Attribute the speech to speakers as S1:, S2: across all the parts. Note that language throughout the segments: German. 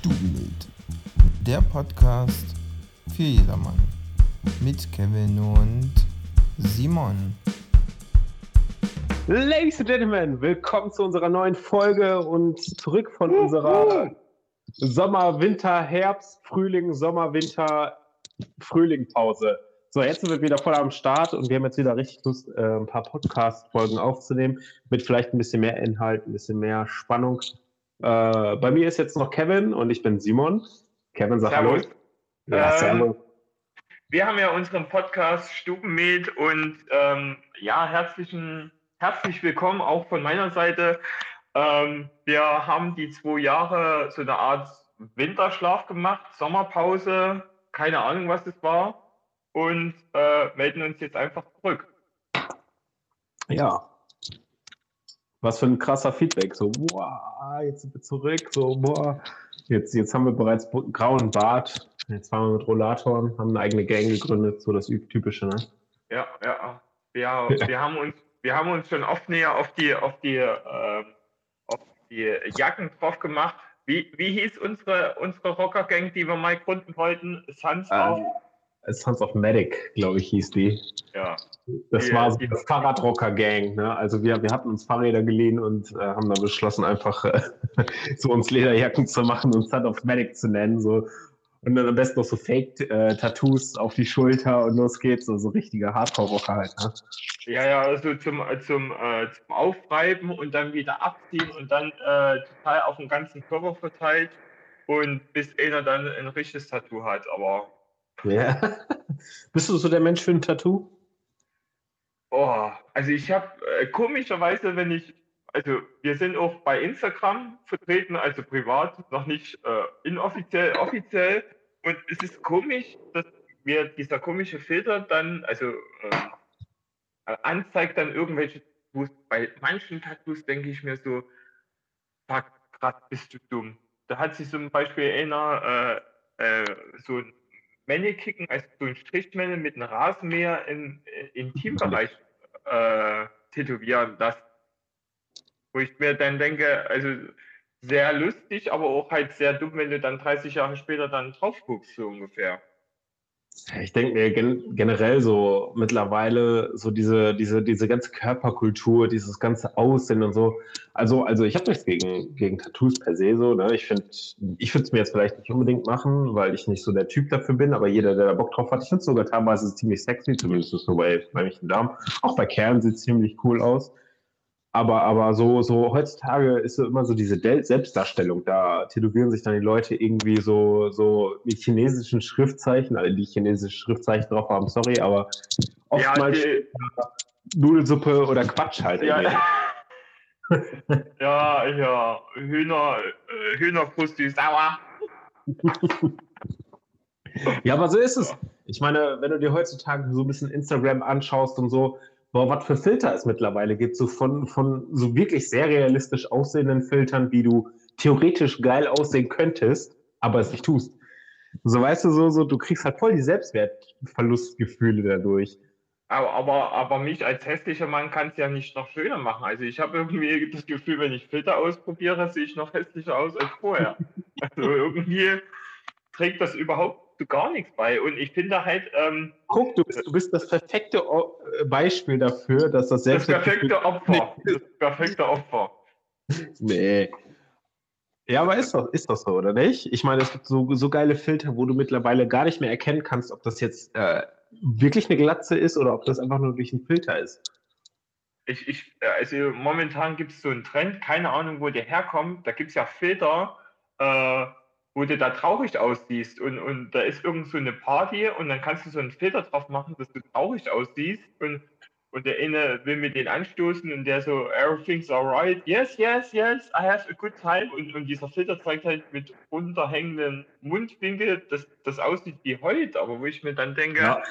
S1: Stubenbild, der Podcast für jedermann. Mit Kevin und Simon.
S2: Ladies and Gentlemen, willkommen zu unserer neuen Folge und zurück von unserer Sommer, Winter, Herbst, Frühling, Sommer, Winter, Frühling Pause. So, jetzt sind wir wieder voll am Start und wir haben jetzt wieder richtig Lust, äh, ein paar Podcast-Folgen aufzunehmen, mit vielleicht ein bisschen mehr Inhalt, ein bisschen mehr Spannung. Äh, bei mir ist jetzt noch Kevin und ich bin Simon. Kevin, sag
S3: Servus.
S2: Hallo. Ja,
S3: Ähm. Wir haben ja unseren Podcast Stubenmed und ähm, ja, herzlichen, herzlich willkommen auch von meiner Seite. Ähm, wir haben die zwei Jahre so eine Art Winterschlaf gemacht, Sommerpause, keine Ahnung, was es war und äh, melden uns jetzt einfach zurück.
S2: Ja. Was für ein krasser Feedback. So, boah, jetzt sind wir zurück. So, boah, jetzt, jetzt haben wir bereits grauen Bart. Jetzt fahren wir mit Rollatoren, haben eine eigene Gang gegründet. So das Typische, ne?
S3: Ja, ja. Wir, wir, haben uns, wir haben uns schon oft näher auf die, auf die, ähm, auf die Jacken drauf gemacht. Wie, wie hieß unsere, unsere Rocker-Gang, die wir mal gründen wollten? Sunflower?
S2: Ähm, Sons of Medic, glaube ich, hieß die.
S3: Ja.
S2: Das
S3: Die-
S2: war so eine Fahrradrocker-Gang. Ne? Also wir, wir hatten uns Fahrräder geliehen und äh, haben dann beschlossen, einfach äh, so uns Lederjacken zu machen und Son of Medic zu nennen. So. Und dann am besten noch so Fake-Tattoos auf die Schulter und los geht's. So, so richtige Hardcore-Rocker halt. Ne?
S3: Ja, ja, also zum, äh, zum, äh, zum Aufreiben und dann wieder abziehen und dann äh, total auf den ganzen Körper verteilt und bis einer dann ein richtiges Tattoo hat. Aber
S2: Ja. Bist du so der Mensch für ein Tattoo?
S3: oh, also ich habe äh, komischerweise, wenn ich, also wir sind auch bei Instagram vertreten, also privat, noch nicht äh, inoffiziell, offiziell. Und es ist komisch, dass mir dieser komische Filter dann, also äh, anzeigt dann irgendwelche Tattoos. Bei manchen Tattoos denke ich mir so, fuck, grad bist du dumm. Da hat sich zum Beispiel einer äh, äh, so ein Mannequin, also so ein Strichmännle mit einem Rasenmäher im äh, Intimbereich äh, tätowieren lassen. Wo ich mir dann denke, also sehr lustig, aber auch halt sehr dumm, wenn du dann 30 Jahre später dann drauf guckst, so ungefähr.
S2: Ich denke mir gen generell so mittlerweile so diese, diese, diese ganze Körperkultur, dieses ganze Aussehen und so. Also, also ich habe nichts gegen, gegen Tattoos per se so. Ne? Ich finde, ich würde es mir jetzt vielleicht nicht unbedingt machen, weil ich nicht so der Typ dafür bin, aber jeder, der da Bock drauf hat, ich finde sogar teilweise ziemlich sexy, zumindest so bei, bei mich Damen. Auch bei Kerlen sieht es ziemlich cool aus. Aber, aber so, so heutzutage ist so immer so diese Del Selbstdarstellung. Da tätowieren sich dann die Leute irgendwie so, so mit chinesischen Schriftzeichen, alle die chinesische Schriftzeichen drauf haben, sorry, aber oftmals
S3: die,
S2: Nudelsuppe oder Quatsch halt.
S3: Ja, ja, ja, Hühner, äh, Hühnerbrust, die sauer.
S2: ja, aber so ist es. Ich meine, wenn du dir heutzutage so ein bisschen Instagram anschaust und so, boah, was für Filter es mittlerweile gibt, so von, von so wirklich sehr realistisch aussehenden Filtern, wie du theoretisch geil aussehen könntest, aber es nicht tust. So weißt du, so, so, du kriegst halt voll die Selbstwertverlustgefühle dadurch.
S3: Aber, aber, aber mich als hässlicher Mann kann es ja nicht noch schöner machen. Also ich habe irgendwie das Gefühl, wenn ich Filter ausprobiere, sehe ich noch hässlicher aus als vorher. Also irgendwie trägt das überhaupt zu gar nichts bei. Und ich finde halt, ähm,
S2: Guck, du bist, du bist das perfekte O- Beispiel dafür, dass das
S3: das
S2: Selbstwertgefühl...
S3: perfekte Opfer. Das perfekte Opfer.
S2: Nee. Ja, aber ist doch, ist doch so, oder nicht? Ich meine, es gibt so, so geile Filter, wo du mittlerweile gar nicht mehr erkennen kannst, ob das jetzt äh, wirklich eine Glatze ist oder ob das einfach nur durch einen Filter ist.
S3: Ich, ich, äh, also momentan gibt es so einen Trend, keine Ahnung, wo der herkommt. Da gibt es ja Filter, äh, wo du da traurig aussiehst und, und da ist irgend so eine Party und dann kannst du so einen Filter drauf machen, dass du traurig aussiehst und, und der eine will mit den anstoßen und der so, everything's alright, yes, yes, yes, I have a good time und, und dieser Filter zeigt halt mit runterhängenden Mundwinkel, dass das aussieht wie heute, aber wo ich mir dann denke,
S2: Ja.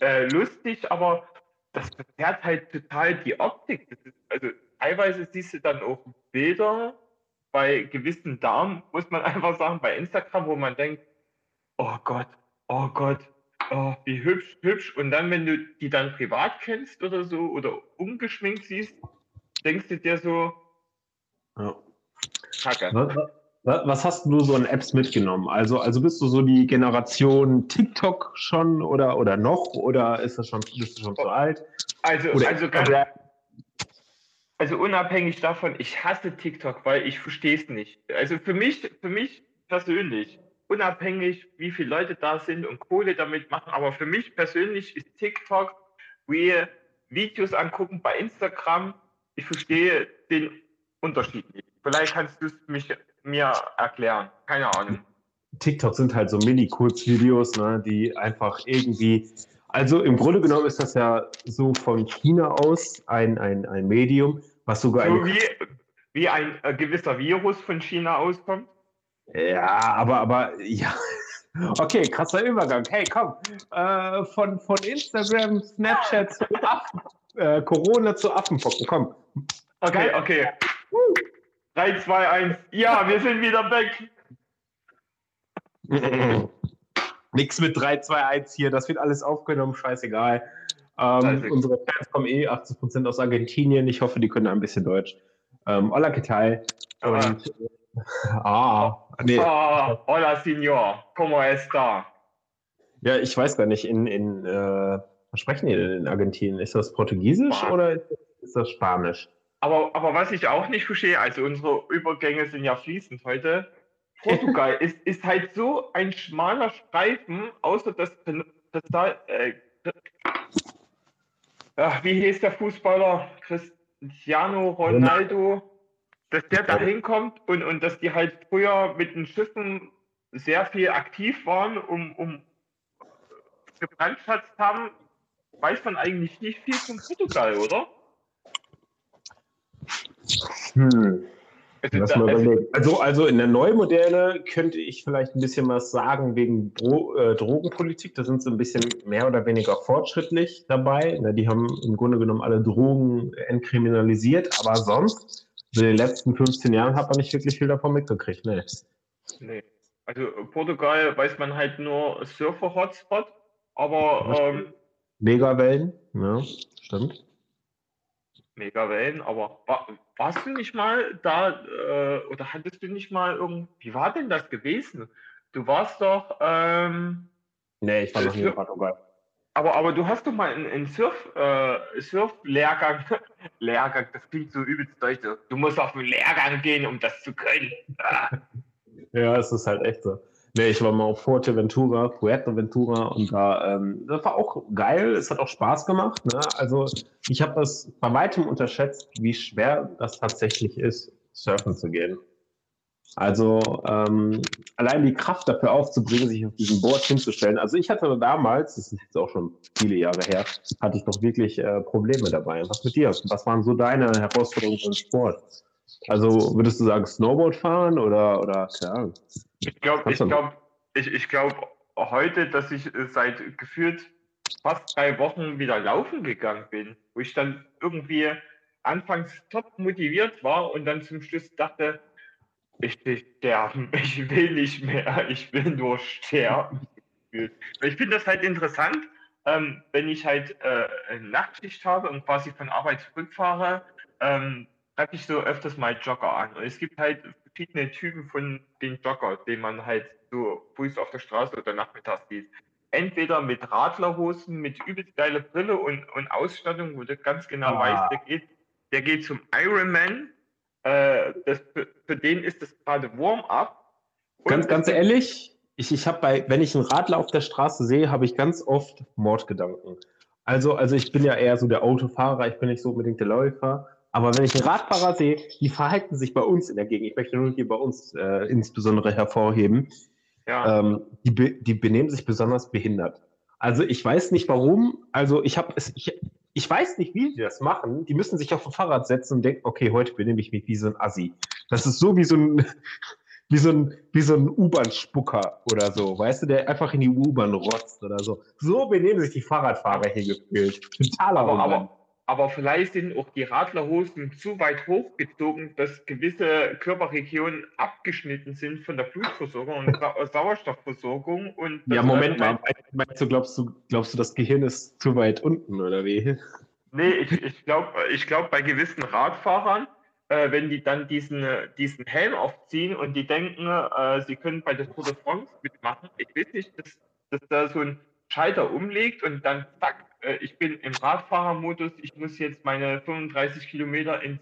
S3: äh, lustig, aber das verzerrt halt total die Optik. Ist, also teilweise siehst du dann auch Bilder bei gewissen Damen, muss man einfach sagen, bei Instagram, wo man denkt, oh Gott, oh Gott, oh, wie hübsch, hübsch. Und dann, wenn du die dann privat kennst oder so oder ungeschminkt siehst, denkst du dir so,
S2: Ja.
S3: Kacke.
S2: Was, was hast du so an Apps mitgenommen? Also, also bist du so die Generation TikTok schon oder, oder noch? Oder ist das schon, bist du schon zu alt?
S3: Also,
S2: Oder-
S3: also, ganz, also unabhängig davon, ich hasse TikTok, weil ich verstehe es nicht. Also für mich, für mich persönlich, unabhängig, wie viele Leute da sind und Kohle damit machen, aber für mich persönlich ist TikTok wie Videos angucken bei Instagram. Ich verstehe den Unterschied nicht. Vielleicht kannst du es mir erklären. Keine Ahnung.
S2: TikTok sind halt so Mini-Kurzvideos, ne, die einfach irgendwie. Also im Grunde genommen ist das ja so von China aus ein, ein, ein Medium, was sogar
S3: So wie, wie ein äh, gewisser Virus von China auskommt.
S2: Ja, aber, aber, ja. Okay, krasser Übergang. Hey, komm. Äh, von, von Instagram, Snapchat zu Affen, äh, Corona zu Affenpocken. Komm.
S3: Okay, okay. 3, 2, 1. Ja, wir sind wieder weg.
S2: Nix mit 3, 2, 1 hier. Das wird alles aufgenommen. Scheißegal. Ähm, unsere Fans kommen eh 80% aus Argentinien. Ich hoffe, die können ein bisschen Deutsch. Ähm, hola, ¿qué tal? Und, ah, nee.
S3: Oh, hola, Signor. ¿Cómo está?
S2: Ja, ich weiß gar nicht, in, in äh, was sprechen die denn in Argentinien? Ist das Portugiesisch
S3: Spanisch.
S2: oder ist das, ist das Spanisch?
S3: Aber, aber was ich auch nicht verstehe, also unsere Übergänge sind ja fließend heute. Portugal ist, ist halt so ein schmaler Streifen, außer das, das da, äh, ach, wie hieß der Fußballer? Cristiano Ronaldo, dass der da hinkommt und, und dass die halt früher mit den Schiffen sehr viel aktiv waren, um, um gebrandschatzt haben, weiß man eigentlich nicht viel von Portugal, oder?
S2: Hm.
S3: Also,
S2: Lass mal
S3: also,
S2: überlegen. Also, also in der Neumoderne könnte ich vielleicht ein bisschen was sagen wegen Dro äh, Drogenpolitik. Da sind sie ein bisschen mehr oder weniger fortschrittlich dabei. Na, die haben im Grunde genommen alle Drogen entkriminalisiert, aber sonst, in den letzten 15 Jahren hat man nicht wirklich viel davon mitgekriegt. Ne?
S3: Nee. Also Portugal weiß man halt nur Surfer-Hotspot, aber ähm,
S2: Megawellen, ja, stimmt.
S3: Mega Wellen, aber wa warst du nicht mal da äh, oder hattest du nicht mal irgend, wie war denn das gewesen? Du warst doch, ähm,
S2: Nee, ich war noch nie in Portugal.
S3: aber, aber du hast doch mal einen, einen Surf, äh, Surf-Lehrgang, Lehrgang, das klingt so übelst deutsch, du musst auf einen Lehrgang gehen, um das zu können. Ah.
S2: Ja, es ist halt echt so. Nee, ich war mal auf Fuerteventura, Fuerteventura und da, ähm, das war auch geil, es hat auch Spaß gemacht. Ne? Also ich habe das bei weitem unterschätzt, wie schwer das tatsächlich ist, surfen zu gehen. Also ähm, allein die Kraft dafür aufzubringen, sich auf diesem Board hinzustellen. Also ich hatte damals, das ist jetzt auch schon viele Jahre her, hatte ich doch wirklich äh, Probleme dabei. Was mit dir? Was waren so deine Herausforderungen im Sport? Also würdest du sagen Snowboard fahren oder, oder keine Ahnung?
S3: Ich glaube, ich glaube, ich, ich glaube heute, dass ich äh, seit gefühlt fast drei Wochen wieder laufen gegangen bin, wo ich dann irgendwie anfangs top motiviert war und dann zum Schluss dachte, ich will sterben, ich will nicht mehr, ich will nur sterben. Ich finde das halt interessant, ähm, wenn ich halt äh, eine Nachtschicht habe und quasi von Arbeit zurückfahre, ähm, treffe ich so öfters mal Jogger an. Und es gibt halt verschiedene Typen von den Jogger, den man halt so früh auf der Straße oder nachmittags sieht. Entweder mit Radlerhosen, mit übelst geiler Brille und, und Ausstattung, wo du ganz genau
S2: Ah.
S3: weißt, der geht, der geht zum Ironman. Äh, das, für, für den ist das gerade Warm-up.
S2: Ganz, ganz ehrlich, ich, ich habe bei, wenn ich einen Radler auf der Straße sehe, habe ich ganz oft Mordgedanken. Also, also ich bin ja eher so der Autofahrer, ich bin nicht so unbedingt der Läufer. Aber wenn ich einen Radfahrer sehe, die verhalten sich bei uns in der Gegend. Ich möchte nur hier bei uns äh, insbesondere hervorheben.
S3: Ja.
S2: Ähm, die, be die benehmen sich besonders behindert. Also ich weiß nicht warum. Also ich habe es, ich, ich weiß nicht, wie die das machen. Die müssen sich auf ein Fahrrad setzen und denken, okay, heute benehme ich mich wie so ein Assi. Das ist so wie so ein, wie so ein, wie so ein U-Bahn-Spucker oder so, weißt du, der einfach in die U-Bahn rotzt oder so. So benehmen sich die Fahrradfahrer hier gefühlt. Totaler
S3: Aber, aber, aber vielleicht sind auch die Radlerhosen zu weit hochgezogen, dass gewisse Körperregionen abgeschnitten sind von der Blutversorgung und Sa Sauerstoffversorgung. Und
S2: ja, Moment mal. Meinst du, glaubst du, glaubst du, das Gehirn ist zu weit unten oder wie?
S3: Nee, ich, ich glaube, ich glaub, bei gewissen Radfahrern äh, wenn die dann diesen, äh, diesen Helm aufziehen und die denken, äh, sie können bei der Tour de France mitmachen. Ich weiß nicht, dass, dass da so ein Schalter umlegt und dann zack, äh, ich bin im Radfahrermodus, ich muss jetzt meine 35 Kilometer in,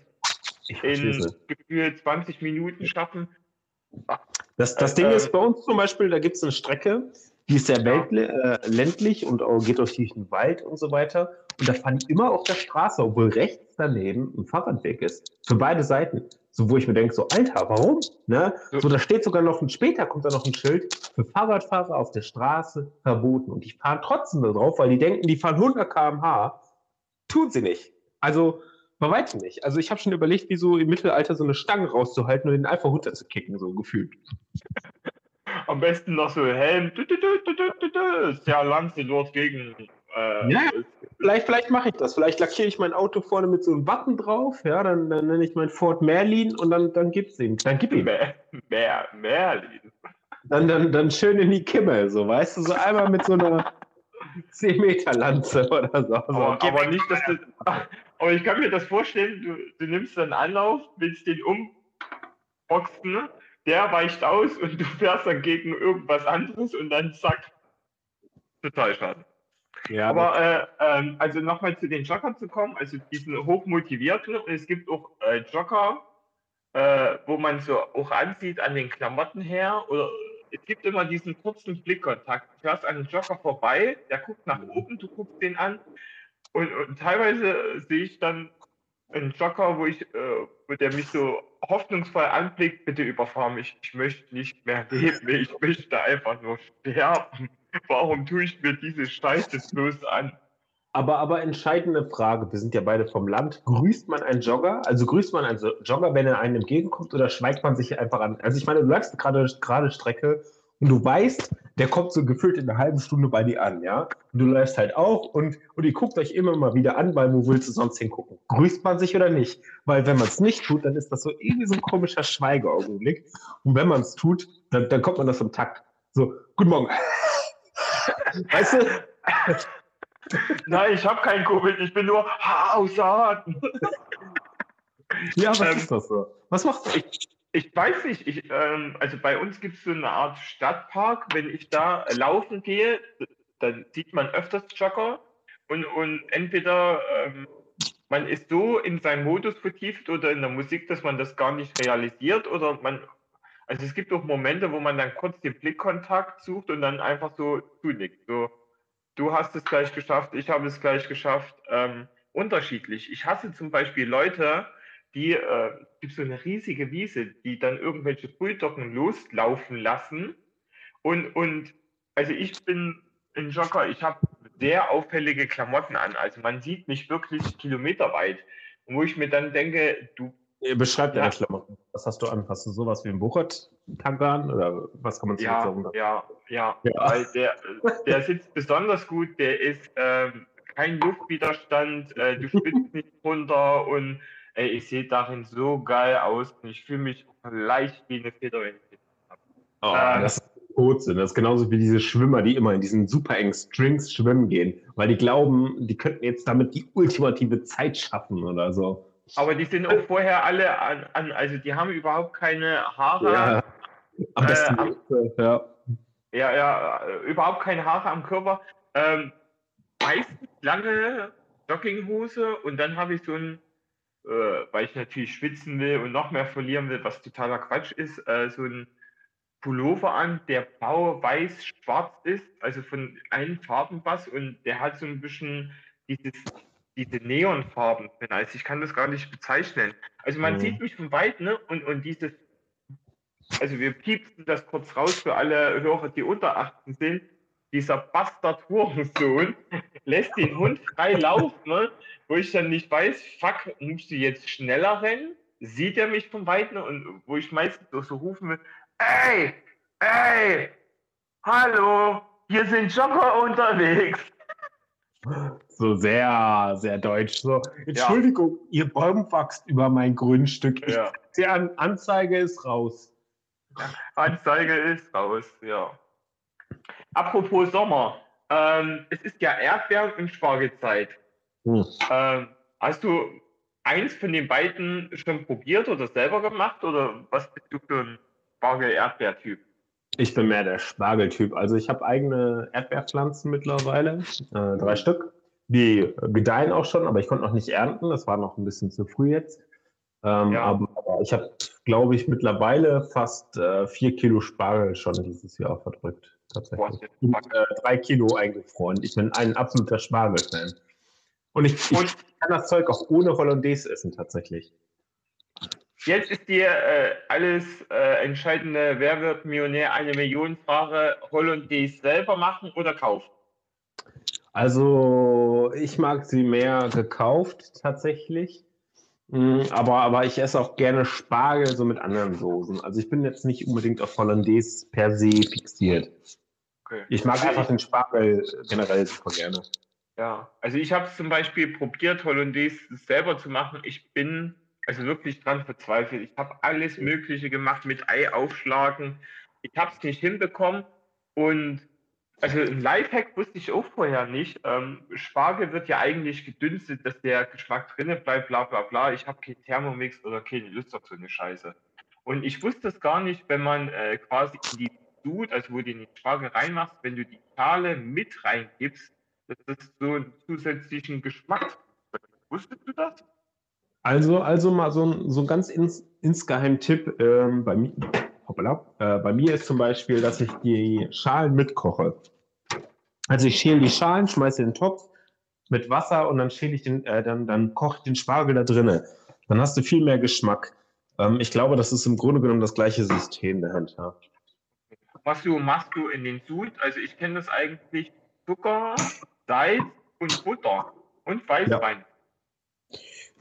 S3: in gefühlt 20 Minuten schaffen.
S2: Das, das Ding ist bei uns zum Beispiel, da gibt es eine Strecke, die ist sehr ja. äh, ländlich und geht durch den Wald und so weiter. Und da fahren die immer auf der Straße, obwohl rechts daneben ein Fahrradweg ist. Für beide Seiten. So, wo ich mir denke, so, Alter, warum? Ne? So, da steht sogar noch ein, später kommt da noch ein Schild für Fahrradfahrer auf der Straße verboten. Und die fahren trotzdem da drauf, weil die denken, die fahren 100 km/h. Tun sie nicht. Also, bei weitem nicht. Also, ich habe schon überlegt, wie so im Mittelalter so eine Stange rauszuhalten und den einfach runterzukicken, so gefühlt.
S3: Am besten noch so Helm. Sehr Lanze dort gegen.
S2: Äh, ja, vielleicht, vielleicht mache ich das. Vielleicht lackiere ich mein Auto vorne mit so einem Button drauf. Ja, dann, dann nenne ich mein Ford Merlin und dann, dann gibt's ihn. Dann gib ihn. Mer,
S3: Mer, Merlin.
S2: Dann, dann, dann schön in die Kimme, so weißt du, so einmal mit so einer 10 Meter Lanze oder so.
S3: Aber, so. aber nicht, dass du. Aber ich kann mir das vorstellen, du, du nimmst dann Anlauf, willst den umboxen der weicht aus und du fährst dann gegen irgendwas anderes und dann zack, total schade. Ja, Aber äh, ähm, also nochmal zu den Joggern zu kommen, also diesen hochmotivierten, es gibt auch äh, Jogger, äh, wo man so auch ansieht an den Klamotten her, oder es gibt immer diesen kurzen Blickkontakt. Du fährst an einem Jogger vorbei, der guckt nach oben, du guckst den an und, und teilweise sehe ich dann einen Jogger, wo ich, äh, wo der mich so hoffnungsvoll anblickt, bitte überfahr mich. Ich möchte nicht mehr leben. Ich möchte einfach nur sterben. Warum tue ich mir diese Scheiße bloß an?
S2: Aber, aber entscheidende Frage, wir sind ja beide vom Land. Grüßt man einen Jogger? Also grüßt man einen Jogger, wenn er einem entgegenkommt, oder schweigt man sich einfach an? Also ich meine, du läufst gerade gerade Strecke und du weißt, der kommt so gefühlt in einer halben Stunde bei dir an, ja? Und du läufst halt auch und, und ihr guckt euch immer mal wieder an, weil wo willst du sonst hingucken? Grüßt man sich oder nicht? Weil wenn man es nicht tut, dann ist das so irgendwie so ein komischer Schweigeaugenblick. Und wenn man es tut, dann, dann kommt man das im Takt. So, guten Morgen.
S3: Weißt du? Nein, ich habe kein Covid, ich bin nur Atem.
S2: ja, was ähm, ist das so? Was machst du?
S3: Ich, ich weiß nicht, ich, ähm, also bei uns gibt es so eine Art Stadtpark. Wenn ich da laufen gehe, dann sieht man öfters Jogger und, und entweder ähm, man ist so in seinen Modus vertieft oder in der Musik, dass man das gar nicht realisiert oder man, also es gibt auch Momente, wo man dann kurz den Blickkontakt sucht und dann einfach so zunickt. So, du hast es gleich geschafft, ich habe es gleich geschafft. Ähm, unterschiedlich. Ich hasse zum Beispiel Leute, die äh, gibt so eine riesige Wiese, die dann irgendwelche Bulldoggen loslaufen lassen. Und, und also ich bin ein Jogger, ich habe sehr auffällige Klamotten an. Also man sieht mich wirklich kilometerweit. Wo ich mir dann denke, du.
S2: Beschreib deine ja. Klamotten. Was hast du an? Hast du sowas wie ein Buchert-Tanker an? Oder was kann man
S3: ja, sagen? Ja, ja, ja. Weil der, der sitzt besonders gut, der ist ähm, kein Luftwiderstand, äh, du spitzt nicht runter und ey, ich sehe darin so geil aus und ich fühle mich leicht wie eine Feder, wenn ich
S2: Oh, ähm, das ist Unsinn. Das ist genauso wie diese Schwimmer, die immer in diesen super engen Strings schwimmen gehen, weil die glauben, die könnten jetzt damit die ultimative Zeit schaffen oder so.
S3: Aber die sind auch vorher alle an, an also die haben überhaupt keine Haare. Ja, am besten äh, am, ja. ja, ja, überhaupt keine Haare am Körper. Ähm, meistens lange Jogginghose und dann habe ich so ein äh, weil ich natürlich schwitzen will und noch mehr verlieren will, was totaler Quatsch ist, äh, so ein Pullover an, der blau, weiß, schwarz ist, also von allen Farben was und der hat so ein bisschen dieses, diese Neonfarben drin. Also ich kann das gar nicht bezeichnen. Also man mhm. sieht mich von weit, ne? Und, und dieses, also wir piepsen das kurz raus für alle Hörer, die unter 18 sind. Dieser Bastard Hurensohn lässt den Hund frei laufen, ne? wo ich dann nicht weiß, fuck, musst du jetzt schneller rennen? Sieht er mich von Weitem und wo ich meistens so rufen will, ey, ey, hallo, hier sind Jogger unterwegs.
S2: So sehr, sehr deutsch. So, Entschuldigung, ja. ihr Baum wächst über mein Grundstück. Ja. Die An Anzeige ist raus.
S3: Anzeige ist raus, ja. Apropos Sommer. Ähm, es ist ja Erdbeeren- und Spargelzeit. Hm. Ähm, hast du eins von den beiden schon probiert oder selber gemacht? Oder was bist du für ein Spargel-Erdbeer-Typ?
S2: Ich bin mehr der Spargeltyp. Also ich habe eigene Erdbeerpflanzen mittlerweile, äh, drei Stück. Die gedeihen auch schon, aber ich konnte noch nicht ernten. Das war noch ein bisschen zu früh jetzt. Ähm, ja. aber, ich habe, glaube ich, mittlerweile fast äh, vier Kilo Spargel schon dieses Jahr verdrückt. Tatsächlich. Und äh, drei Kilo eingefroren. Ich bin ein absoluter Spargel-Fan. Und ich, ich kann das Zeug auch ohne Hollandaise essen, tatsächlich.
S3: Jetzt ist dir äh, alles äh, entscheidende, wer wird Millionär, eine Million Frage, Hollandaise selber machen oder kaufen?
S2: Also ich mag sie mehr gekauft tatsächlich. Mm, aber, aber ich esse auch gerne Spargel so mit anderen Soßen. Also ich bin jetzt nicht unbedingt auf Hollandaise per se fixiert. Okay. Ich mag also einfach ich, den Spargel generell super gerne.
S3: Ja, also ich habe zum Beispiel probiert, Hollandaise selber zu machen. Ich bin also wirklich dran verzweifelt. Ich habe alles Mögliche gemacht mit Ei aufschlagen. Ich habe es nicht hinbekommen. Und also ein Lifehack wusste ich auch vorher nicht. Ähm, Spargel wird ja eigentlich gedünstet, dass der Geschmack drinnen bleibt, bla bla bla. Ich habe keinen Thermomix oder keine Lust auf so eine Scheiße. Und ich wusste es gar nicht, wenn man äh, quasi in die Sud, also wo du den Spargel reinmachst, wenn du die Schale mit reingibst, dass das so einen zusätzlichen Geschmack. Wusstest du das?
S2: Also, also mal so ein, so ein ganz ins, insgeheim Tipp ähm, bei mir. Hoppala, äh, bei mir ist zum Beispiel, dass ich die Schalen mitkoche. Also ich schäle die Schalen, schmeiße in den Topf mit Wasser und dann schäle ich den, äh, dann, dann koche ich den Spargel da drinnen. Dann hast du viel mehr Geschmack. Ähm, ich glaube, das ist im Grunde genommen das gleiche System dahinter.
S3: Was du machst du in den Sud? Also ich kenne das eigentlich Zucker, Salz und Butter und Weißwein. Ja.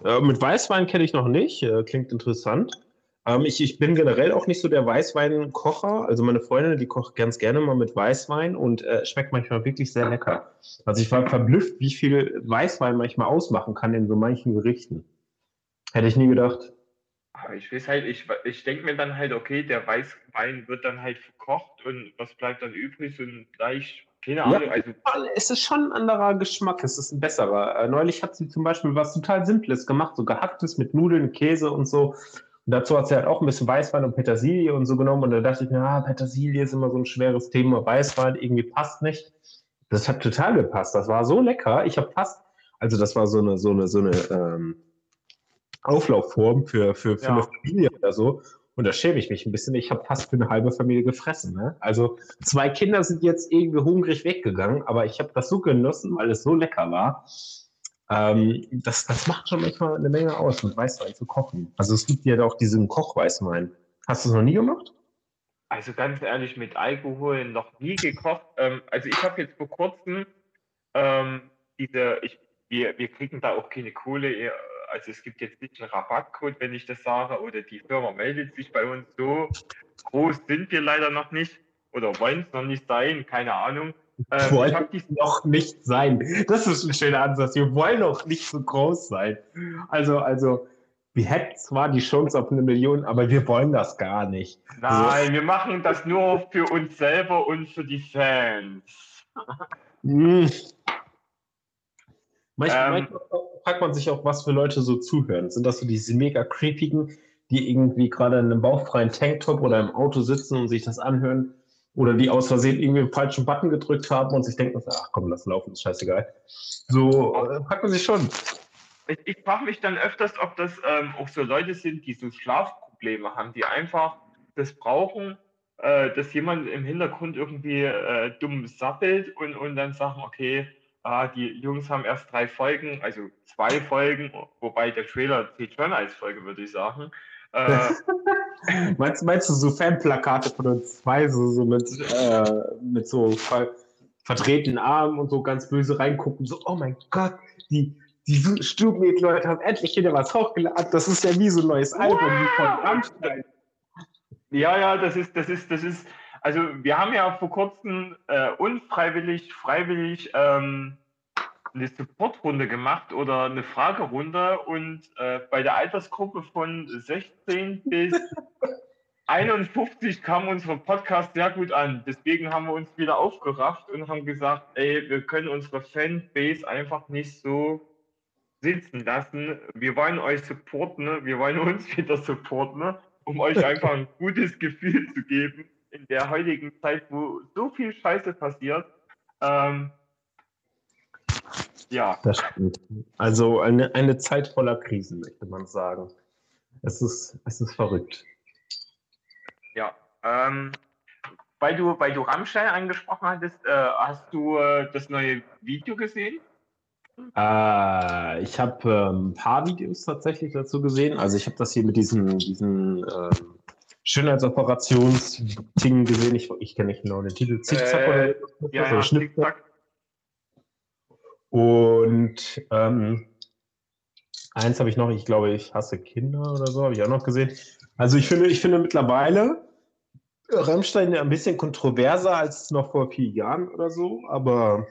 S2: Äh, mit Weißwein kenne ich noch nicht, äh, klingt interessant. Ähm, ich, ich bin generell auch nicht so der Weißweinkocher. Also meine Freundin, die kocht ganz gerne mal mit Weißwein und äh, schmeckt manchmal wirklich sehr lecker. Also ich war verblüfft, wie viel Weißwein manchmal ausmachen kann in so manchen Gerichten. Hätte ich nie gedacht.
S3: ich weiß halt, ich, ich denke mir dann halt, okay, der Weißwein wird dann halt verkocht und was bleibt dann übrig? So ein leicht keine Ahnung. Ja,
S2: also, es ist schon ein anderer Geschmack, es ist ein besserer. Äh, neulich hat sie zum Beispiel was total Simples gemacht, so gehacktes mit Nudeln, Käse und so. Und dazu hat sie halt auch ein bisschen Weißwein und Petersilie und so genommen. Und da dachte ich mir, ah, Petersilie ist immer so ein schweres Thema, Weißwein irgendwie passt nicht. Das hat total gepasst. Das war so lecker. Ich habe fast, also das war so eine, so eine, so eine ähm, Auflaufform für, für, für ja. eine Familie oder so. Und da schäme ich mich ein bisschen. Ich habe fast für eine halbe Familie gefressen. Ne? Also zwei Kinder sind jetzt irgendwie hungrig weggegangen, aber ich habe das so genossen, weil es so lecker war. Ähm, das, das macht schon manchmal eine Menge aus, mit Weißwein zu kochen. Also es gibt ja auch diesen Kochweißwein. Hast du es noch nie gemacht?
S3: Also ganz ehrlich, mit Alkohol noch nie gekocht. Ähm, also ich habe jetzt vor kurzem ähm, diese, ich, wir, wir kriegen da auch keine Kohle also es gibt jetzt nicht einen Rabattcode, wenn ich das sage, oder die Firma meldet sich bei uns. So groß sind wir leider noch nicht oder wollen es noch nicht sein, keine Ahnung.
S2: Ähm, wollen ich noch nicht sein. Das ist ein schöner Ansatz. Wir wollen noch nicht so groß sein. Also, also, wir hätten zwar die Chance auf eine Million, aber wir wollen das gar nicht.
S3: Nein, also, wir machen das nur für uns selber und für die Fans. Hm.
S2: Manchmal, ähm, manchmal fragt man sich auch, was für Leute so zuhören. Sind das so diese mega creepigen, die irgendwie gerade in einem bauchfreien Tanktop oder im Auto sitzen und sich das anhören? Oder die aus Versehen irgendwie den falschen Button gedrückt haben und sich denken, ach komm, lass laufen, ist scheißegal. So äh, fragt man sich schon.
S3: Ich, ich frage mich dann öfters, ob das ähm, auch so Leute sind, die so Schlafprobleme haben, die einfach das brauchen, äh, dass jemand im Hintergrund irgendwie äh, dumm sappelt und, und dann sagen, okay, ah, die Jungs haben erst drei Folgen, also zwei Folgen, wobei der Trailer zählt schon als Folge, würde ich sagen. Äh,
S2: meinst, meinst du so Fanplakate von uns zwei, so, so mit, äh, mit so ver verdrehten Armen und so ganz böse reingucken, so, oh mein Gott, die, die Stubenmädchen-Leute haben endlich wieder was hochgeladen. Das ist ja wie so ein neues Album wie von Rammstein.
S3: Ja, ja, das ist, das ist, das ist, also wir haben ja vor kurzem äh, unfreiwillig, freiwillig ähm, eine Supportrunde gemacht oder eine Fragerunde und äh, bei der Altersgruppe von 16 bis 51 kam unser Podcast sehr gut an. Deswegen haben wir uns wieder aufgerafft und haben gesagt, ey, wir können unsere Fanbase einfach nicht so sitzen lassen. Wir wollen euch supporten, wir wollen uns wieder supporten, um euch einfach ein gutes Gefühl zu geben in der heutigen Zeit, wo so viel Scheiße passiert. Ähm,
S2: ja. Das stimmt. Also eine, eine Zeit voller Krisen, möchte man sagen. Es ist, es ist verrückt.
S3: Ja. Ähm, weil du, weil du Rammstein angesprochen hattest, äh, hast du äh, das neue Video gesehen?
S2: Äh, ich habe ähm, ein paar Videos tatsächlich dazu gesehen. Also ich habe das hier mit diesen, diesen ähm, Schönheitsoperations-Dingen gesehen. Ich, ich kenne nicht genau den Titel. Zickzack äh, oder
S3: ja, also ja, Zickzack.
S2: Und ähm, eins habe ich noch, ich glaube, ich hasse Kinder oder so, habe ich auch noch gesehen. Also ich finde, ich finde mittlerweile Rammstein ein bisschen kontroverser als noch vor vier Jahren oder so, aber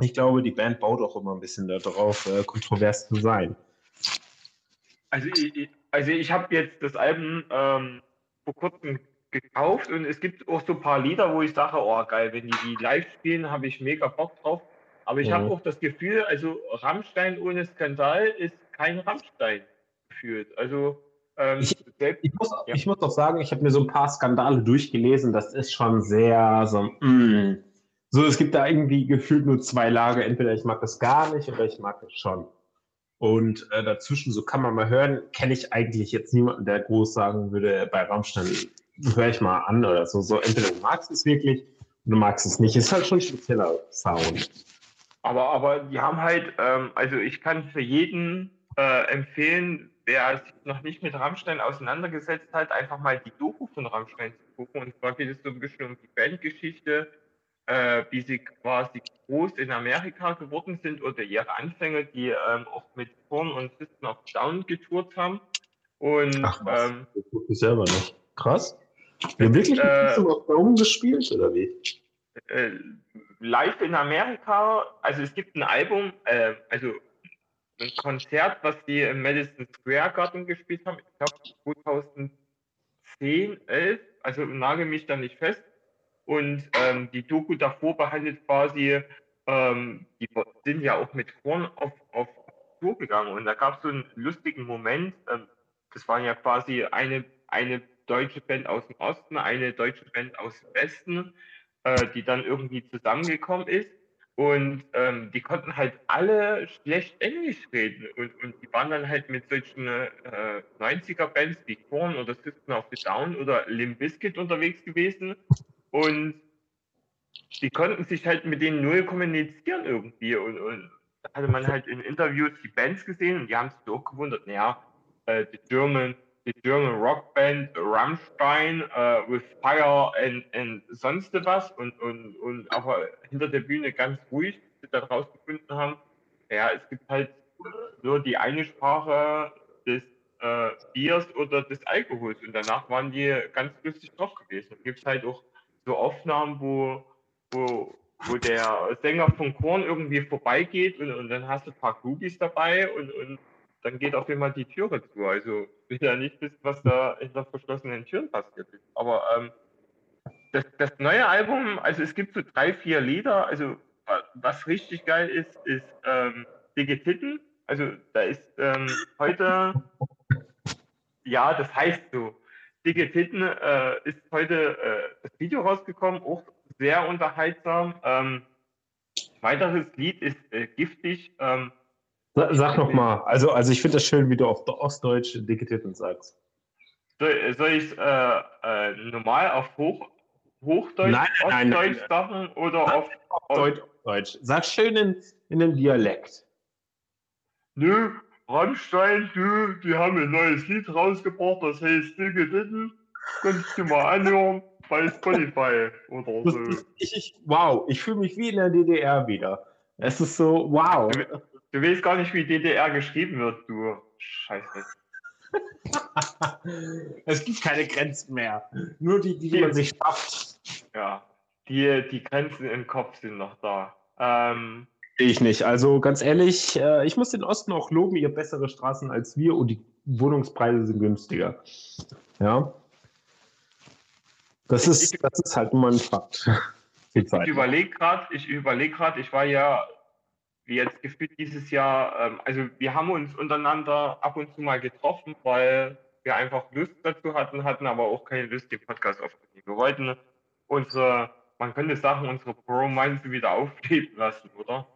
S2: ich glaube, die Band baut auch immer ein bisschen darauf, äh, kontrovers zu sein.
S3: Also ich, also ich habe jetzt das Album ähm, vor kurzem gekauft und es gibt auch so ein paar Lieder, wo ich sage, oh geil, wenn die die live spielen, habe ich mega Bock drauf. Aber ich mhm. habe auch das Gefühl, also Rammstein ohne Skandal ist kein Rammstein gefühlt. Also ähm,
S2: ich, ich, muss, ja. ich muss doch sagen, ich habe mir so ein paar Skandale durchgelesen. Das ist schon sehr so, mm. so, es gibt da irgendwie gefühlt nur zwei Lager. Entweder ich mag das gar nicht oder ich mag es schon. Und äh, dazwischen, so kann man mal hören, kenne ich eigentlich jetzt niemanden, der groß sagen würde, bei Rammstein höre ich mal an oder so. So, entweder du magst es wirklich oder du magst es nicht. Ist halt schon ein spezieller Sound.
S3: Aber, aber die haben halt, ähm, also ich kann für jeden äh, empfehlen, wer sich noch nicht mit Rammstein auseinandergesetzt hat, einfach mal die Doku von Rammstein zu gucken. Und zwar geht es so ein bisschen um die Bandgeschichte, äh, wie sie quasi groß in Amerika geworden sind oder ihre Anfänge, die ähm, auch mit Korn und System of Down getourt haben. Und,
S2: Ach was, ähm, das wusste ich selber nicht. Krass. Wir wirklich äh, System of Down gespielt, oder wie?
S3: Äh, live in Amerika, also es gibt ein Album, äh, also ein Konzert, was die im Madison Square Garden gespielt haben, ich glaube 2010, 11, also nagel mich da nicht fest. Und ähm, die Doku davor behandelt quasi, ähm, die sind ja auch mit Korn auf, auf Tour gegangen. Und da gab es so einen lustigen Moment, ähm, das waren ja quasi eine, eine deutsche Band aus dem Osten, eine deutsche Band aus dem Westen, äh, die dann irgendwie zusammengekommen ist. Und ähm, die konnten halt alle schlecht Englisch reden. Und, und die waren dann halt mit solchen äh, 90er-Bands wie Korn oder System of the Down oder Limp Bizkit unterwegs gewesen. Und die konnten sich halt mit denen null kommunizieren irgendwie. Und, und da hatte man halt in Interviews die Bands gesehen und die haben sich so gewundert, naja, äh, die German, die German Rock Rammstein uh, with Fire and, and sonst was und, und, und aber hinter der Bühne ganz ruhig, die da rausgefunden haben, ja, es gibt halt nur die eine Sprache des äh, Biers oder des Alkohols und danach waren die ganz lustig drauf gewesen. Gibt es halt auch so Aufnahmen, wo, wo, wo der Sänger von Korn irgendwie vorbeigeht und, und dann hast du ein paar Groupies dabei und, und dann geht auf einmal die Türe zu. Also will ja nicht wissen, was da hinter verschlossenen Türen passiert ist. Aber ähm, das, das neue Album, also es gibt so drei, vier Lieder. Also was richtig geil ist, ist ähm, Dicke. Also da ist ähm, heute, ja, das heißt so, Dicke Titten äh, ist heute äh, das Video rausgekommen, auch sehr unterhaltsam. Ähm, weiteres Lied ist äh, giftig. Ähm,
S2: Sag, sag noch mal, also, also ich finde das schön, wie du auf Ostdeutsch Dicke Titten sagst.
S3: Soll, soll ich äh, äh, normal auf Hoch, Hochdeutsch,
S2: nein, nein,
S3: Ostdeutsch nein, sagen oder
S2: nein, auf, auf Deutsch, Deutsch? Sag schön in, in einem Dialekt.
S3: Nö, Rammstein, du, die haben ein neues Lied rausgebracht, das heißt Dicke Titten. Könntest du mal anhören bei Spotify oder so.
S2: Ich, ich, wow, ich fühle mich wie in der DDR wieder. Es ist so, wow.
S3: Du, du weißt gar nicht, wie DDR geschrieben wird, du Scheiße.
S2: es gibt keine Grenzen mehr. Nur die, die, die man sich schafft.
S3: Ja, die, die Grenzen im Kopf sind noch da. Ähm,
S2: ich nicht. Also ganz ehrlich, äh, ich muss den Osten auch loben, ihr bessere Straßen als wir und die Wohnungspreise sind günstiger. Ja. Das ist, das ist halt nur ein Fakt.
S3: ich überlege gerade, ich überlege gerade, ich war ja, wir jetzt gefühlt dieses Jahr, ähm, also wir haben uns untereinander ab und zu mal getroffen, weil wir einfach Lust dazu hatten, hatten aber auch keine Lust, den Podcast aufzunehmen. Wir wollten unsere, man könnte sagen, unsere Bromance wieder aufleben lassen, oder?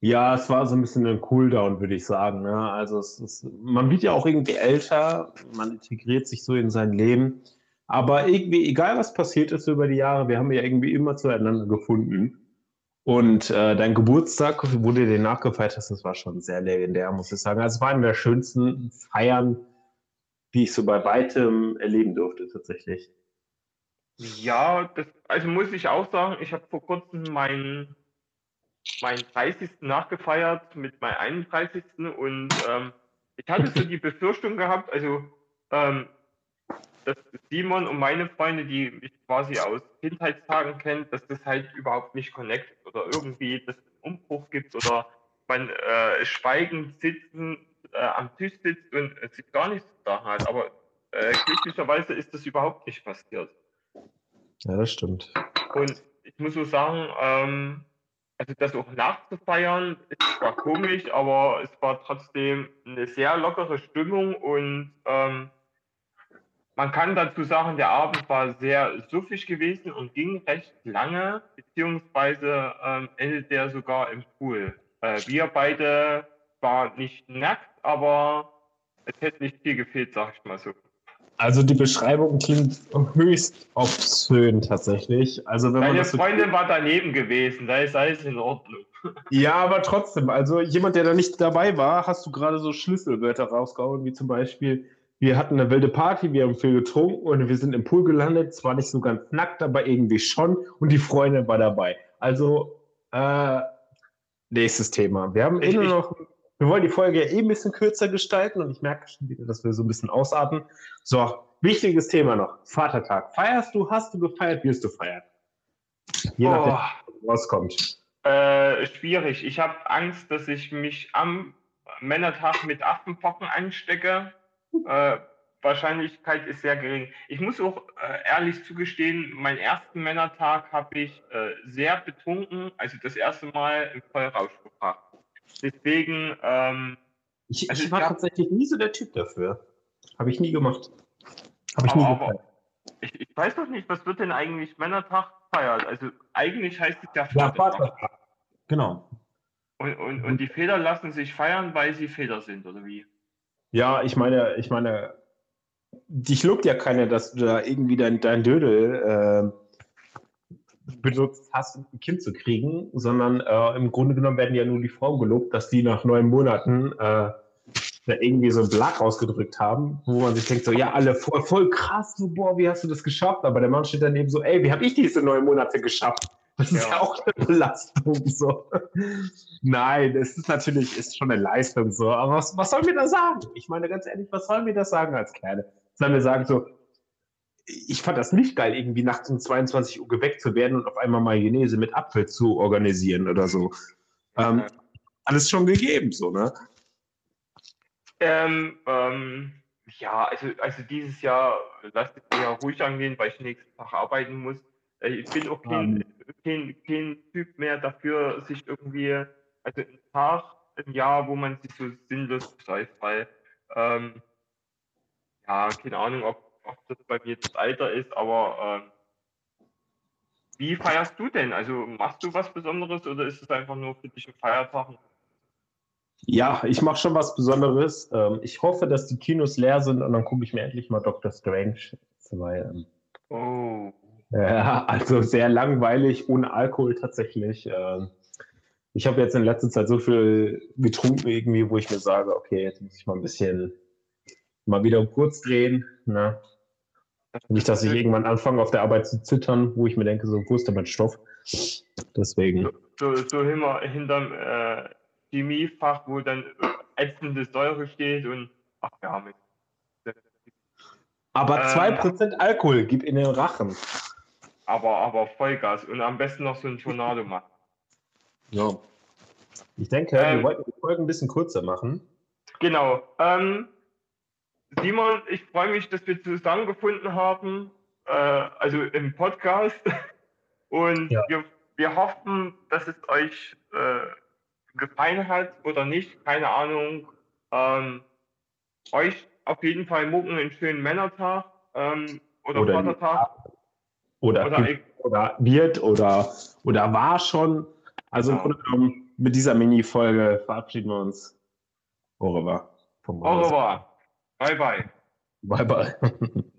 S2: Ja, es war so ein bisschen ein Cooldown, würde ich sagen. Ne? Also es ist, man wird ja auch irgendwie älter, man integriert sich so in sein Leben. Aber irgendwie, egal was passiert ist über die Jahre, wir haben ja irgendwie immer zueinander gefunden. Und äh, dein Geburtstag, wo du den nachgefeiert hast, das war schon sehr legendär, muss ich sagen. Also es war eine der schönsten Feiern, die ich so bei weitem erleben durfte, tatsächlich.
S3: Ja, das, also muss ich auch sagen, ich habe vor kurzem meinen meinen 30. nachgefeiert mit meinem 31. und ähm, ich hatte so die Befürchtung gehabt, also ähm, dass Simon und meine Freunde, die mich quasi aus Kindheitstagen kennt, dass das halt überhaupt nicht connectet oder irgendwie dass es einen Umbruch gibt oder man äh, schweigend sitzen äh, am Tisch sitzt und äh, sich gar nichts zu sagen hat. Aber äh, glücklicherweise ist das überhaupt nicht passiert.
S2: Ja, das stimmt.
S3: Und ich muss so sagen, ähm, also das auch nachzufeiern, ist zwar komisch, aber es war trotzdem eine sehr lockere Stimmung und ähm, man kann dazu sagen, der Abend war sehr suffig gewesen und ging recht lange, beziehungsweise ähm, endet der sogar im Pool. Äh, wir beide waren nicht nackt, aber es hätte nicht viel gefehlt, sag ich mal so.
S2: Also die Beschreibung klingt höchst obszön tatsächlich. Also wenn
S3: Deine Freundin so war daneben gewesen, da ist alles in Ordnung.
S2: Ja, aber trotzdem, also jemand, der da nicht dabei war, hast du gerade so Schlüsselwörter rausgehauen, wie zum Beispiel, wir hatten eine wilde Party, wir haben viel getrunken und wir sind im Pool gelandet, zwar nicht so ganz nackt, aber irgendwie schon und die Freundin war dabei. Also, äh, nächstes Thema. Wir haben eh nur noch wir wollen die Folge ja eh ein bisschen kürzer gestalten und ich merke schon wieder, dass wir so ein bisschen ausatmen. So, wichtiges Thema noch. Vatertag. Feierst du, hast du gefeiert, wirst du feiern? Je nachdem, was kommt.
S3: Äh, schwierig. Ich habe Angst, dass ich mich am Männertag mit Affenpocken anstecke. Äh, Wahrscheinlichkeit ist sehr gering. Ich muss auch äh, ehrlich zugestehen, meinen ersten Männertag habe ich äh, sehr betrunken, also das erste Mal im Vollrausch gebracht. Deswegen. Ähm,
S2: ich, also ich war tatsächlich nie so der Typ dafür. Habe ich nie gemacht. Habe ich nie
S3: aber, ich, ich, weiß doch nicht, was wird denn eigentlich Männertag feiert? Also eigentlich heißt es ja Vatertag. Ja,
S2: Genau.
S3: Und, und, und die Feder lassen sich feiern, weil sie Feder sind, oder wie?
S2: Ja, ich meine, ich meine, dich lobt ja keiner, dass du da irgendwie dein, dein Dödel äh, benutzt hast, um ein Kind zu kriegen, sondern äh, im Grunde genommen werden ja nur die Frauen gelobt, dass die nach neun Monaten äh, da irgendwie so ein Blag rausgedrückt haben, wo man sich denkt, so, ja, alle voll, voll krass, so, boah, wie hast du das geschafft? Aber der Mann steht daneben so, ey, wie habe ich diese neun Monate geschafft? Das ist ja, ja auch eine Belastung, so. Nein, es ist natürlich, ist schon eine Leistung, so. Aber was, was soll mir das sagen? Ich meine, ganz ehrlich, was soll mir das sagen als Kerle? Sollen wir sagen, so, ich fand das nicht geil, irgendwie nachts um 22 Uhr geweckt zu werden und auf einmal Mayonnaise mit Apfel zu organisieren oder so. Ähm, alles schon gegeben, so, ne?
S3: Ähm, ähm, ja, also, also dieses Jahr lasst es mir ruhig angehen, weil ich nächsten Tag arbeiten muss. Äh, ich bin auch kein, kein, kein Typ mehr dafür, sich irgendwie, also ein Tag im Jahr, wo man sich so sinnlos beschreibt, weil, ähm, ja, keine Ahnung, ob ob das bei mir das Alter ist, aber äh, wie feierst du denn? Also machst du was Besonderes oder ist es einfach nur für dich ein Feiertag?
S2: Ja, ich mache schon was Besonderes. Ähm, ich hoffe, dass die Kinos leer sind und dann gucke ich mir endlich mal Doctor Strange. Weil, ähm, oh. Ja, also sehr langweilig, ohne Alkohol tatsächlich. Ähm, ich habe jetzt in letzter Zeit so viel getrunken irgendwie, wo ich mir sage, okay, jetzt muss ich mal ein bisschen mal wieder kurz drehen. Ne? Nicht, dass ich irgendwann anfange, auf der Arbeit zu zittern, wo ich mir denke, so, wo ist denn mein Stoff? Deswegen.
S3: So, so hinter, hinterm äh, Chemiefach, wo dann ätzende Säure steht und ach ja, mit.
S2: Aber ähm, 2% Alkohol, gib in den Rachen.
S3: Aber, aber Vollgas und am besten noch so ein Tornado machen.
S2: Ja. Ich denke, ähm, wir wollten die Folge ein bisschen kürzer machen.
S3: Genau. Ähm, Simon, ich freue mich, dass wir zusammengefunden haben, äh, also im Podcast. Und ja. wir, wir hoffen, dass es euch äh, gefallen hat oder nicht, keine Ahnung. Ähm, euch auf jeden Fall morgen einen schönen Männertag ähm, oder,
S2: Oder-
S3: Vatertag.
S2: Oder,
S3: Oder
S2: oder wird oder, oder war schon. Also im
S3: Genau.
S2: Grunde genommen, mit dieser Mini-Folge verabschieden wir uns. Au revoir.
S3: Au revoir. Bye bye.
S2: Bye bye.